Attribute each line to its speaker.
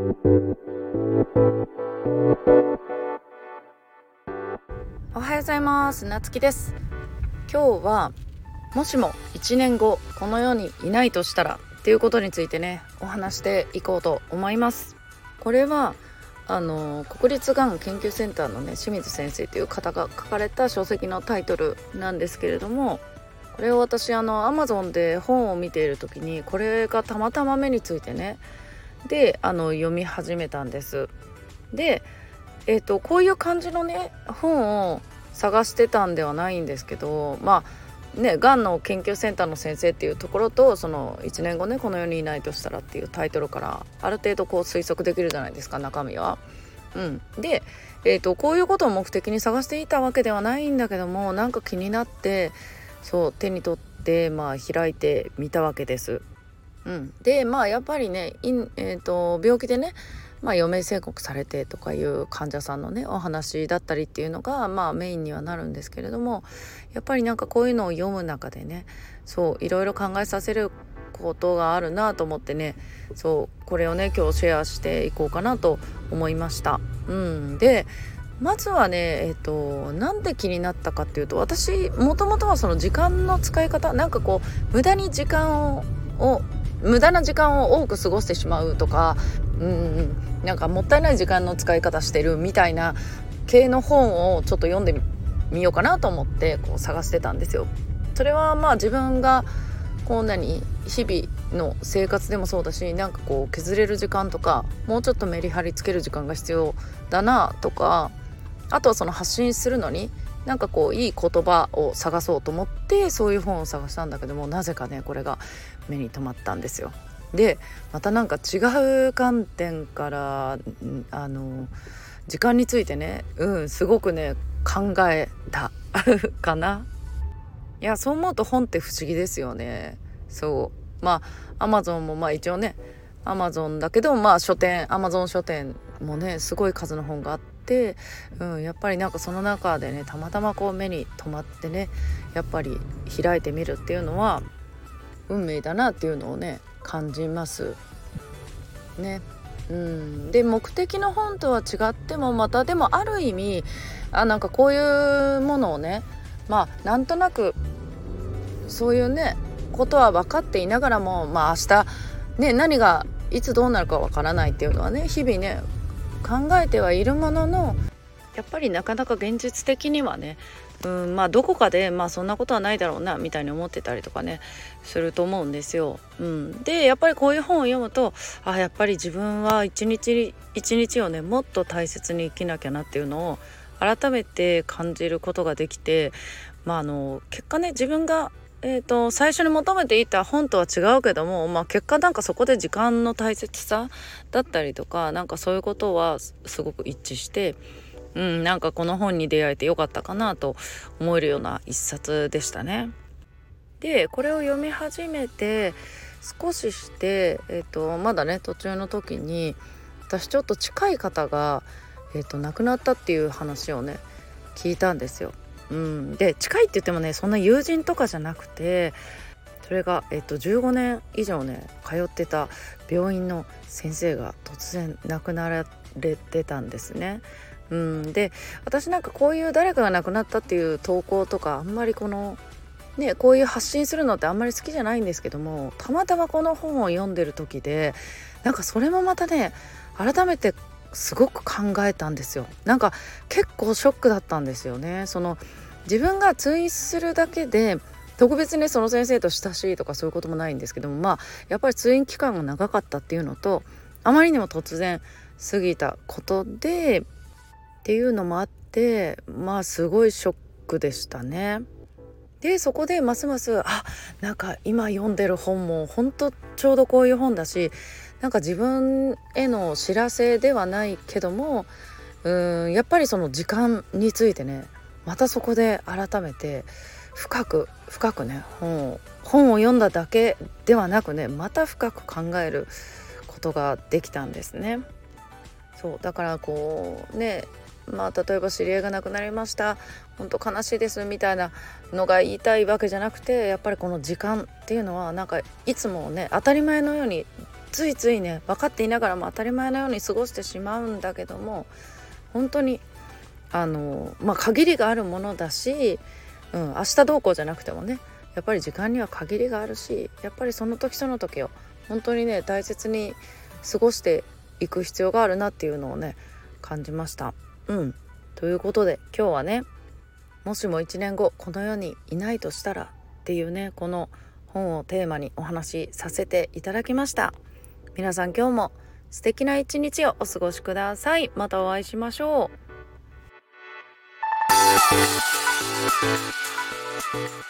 Speaker 1: おはようございます。なつきです。今日はもしも1年後この世にいないとしたらっていうことについてねお話していこうと思います。これはあの国立がん研究センターのね清水先生という方が書かれた書籍のタイトルなんですけれどもこれを私あの Amazon で本を見ている時にこれがたまたま目についてねであの読み始めたんですでえーと、こういう感じのね本を探してたんではないんですけどまあねがんの研究センターの先生っていうところとその1年後ねこの世にいないとしたらっていうタイトルからある程度こう推測できるじゃないですか中身は。うん、で、えーと、こういうことを目的に探していたわけではないんだけどもなんか気になってそう手に取ってまあ開いてみたわけです。うん、でまあやっぱりね、えーと病気でねまあ、余命宣告されてとかいう患者さんのねお話だったりっていうのが、まあ、メインにはなるんですけれどもやっぱりなんかこういうのを読む中でねそういろいろ考えさせることがあるなと思ってねそうこれをね今日シェアしていこうかなと思いました。うん、でまずはねえっ、ー、となんで気になったかっていうと私もともとはその時間の使い方なんかこう無駄に時間をを無駄な時間を多く過ごしてしまうとかうんなんかもったいない時間の使い方してるみたいな系の本をちょっと読んでみようかなと思ってこう探してたんですよ。それはまあ自分がこんなに日々の生活でもそうだしなんかこう削れる時間とかもうちょっとメリハリつける時間が必要だなとかあとはその発信するのになんかこういい言葉を探そうと思ってそういう本を探したんだけどもなぜかねこれが目に留まったんですよ。でまたなんか違う観点からあの時間についてねうんすごくね考えた かな。いやそう思うと本って不思議ですよね。そう。まあアマゾンもまあ一応ねアマゾンだけどまあ書店アマゾン書店もねすごい数の本があって、うん、やっぱりなんかその中でねたまたまこう目に留まってねやっぱり開いてみるっていうのは運命だなっていうのをね感じますね。うん、で目的の本とは違ってもまたでもある意味あなんかこういうものをねまあなんとなくそういうねことは分かっていながらもまあ明日ね何がいつどうなるかわからないっていうのはね日々ね考えてはいるもののやっぱりなかなか現実的にはねうんまあどこかでまあそんなことはないだろうなみたいに思ってたりとかねすると思うんですよ。うん、でやっぱりこういう本を読むとあやっぱり自分は一日一日をねもっと大切に生きなきゃなっていうのを改めて感じることができてまああの結果ね自分がえーと、最初に求めていた本とは違うけども、まあ、結果なんかそこで時間の大切さだったりとかなんかそういうことはすごく一致してうん、なんかこの本に出会えてよかったかなと思えるような一冊でしたね。でこれを読み始めて少しして、えーと、まだね途中の時に私ちょっと近い方が、えーと、亡くなったっていう話をね聞いたんですよ。うん、で近いって言ってもねそんな友人とかじゃなくてそれが、えっと、15年以上ね通ってた病院の先生が突然亡くなられてたんですね。うん、で私なんかこういう誰かが亡くなったっていう投稿とかあんまりこのねこういう発信するのってあんまり好きじゃないんですけどもたまたまこの本を読んでる時でなんかそれもまたね改めてすごく考えたんですよ。なんか結構ショックだったんですよね。その自分が通院するだけで特別にその先生と親しいとかそういうこともないんですけどもまあやっぱり通院期間が長かったっていうのとあまりにも突然過ぎたことでっていうのもあってまあすごいショックでしたね。でそこでますますあなんか今読んでる本も本当ちょうどこういう本だしなんか自分への知らせではないけどもうんやっぱりその時間についてねまたそこで改めて深く深くね本を本を読んだだけではなくねまた深く考えることができたんですね。そうだからこうねまあ例えば知り合いが亡くなりました。本当悲しいですみたいなのが言いたいわけじゃなくてやっぱりこの時間っていうのはなんかいつもね当たり前のようについついね分かっていながらも当たり前のように過ごしてしまうんだけども本当にあのまあ限りがあるものだし、うん、明日どうこうじゃなくてもねやっぱり時間には限りがあるしやっぱりその時その時を本当にね大切に過ごしていく必要があるなっていうのをね感じました。うん、ということで今日はねもしも1年後この世にいないとしたらっていうねこの本をテーマにお話しさせていただきました。皆さん今日も素敵な一日をお過ごしください。またお会いしましょう。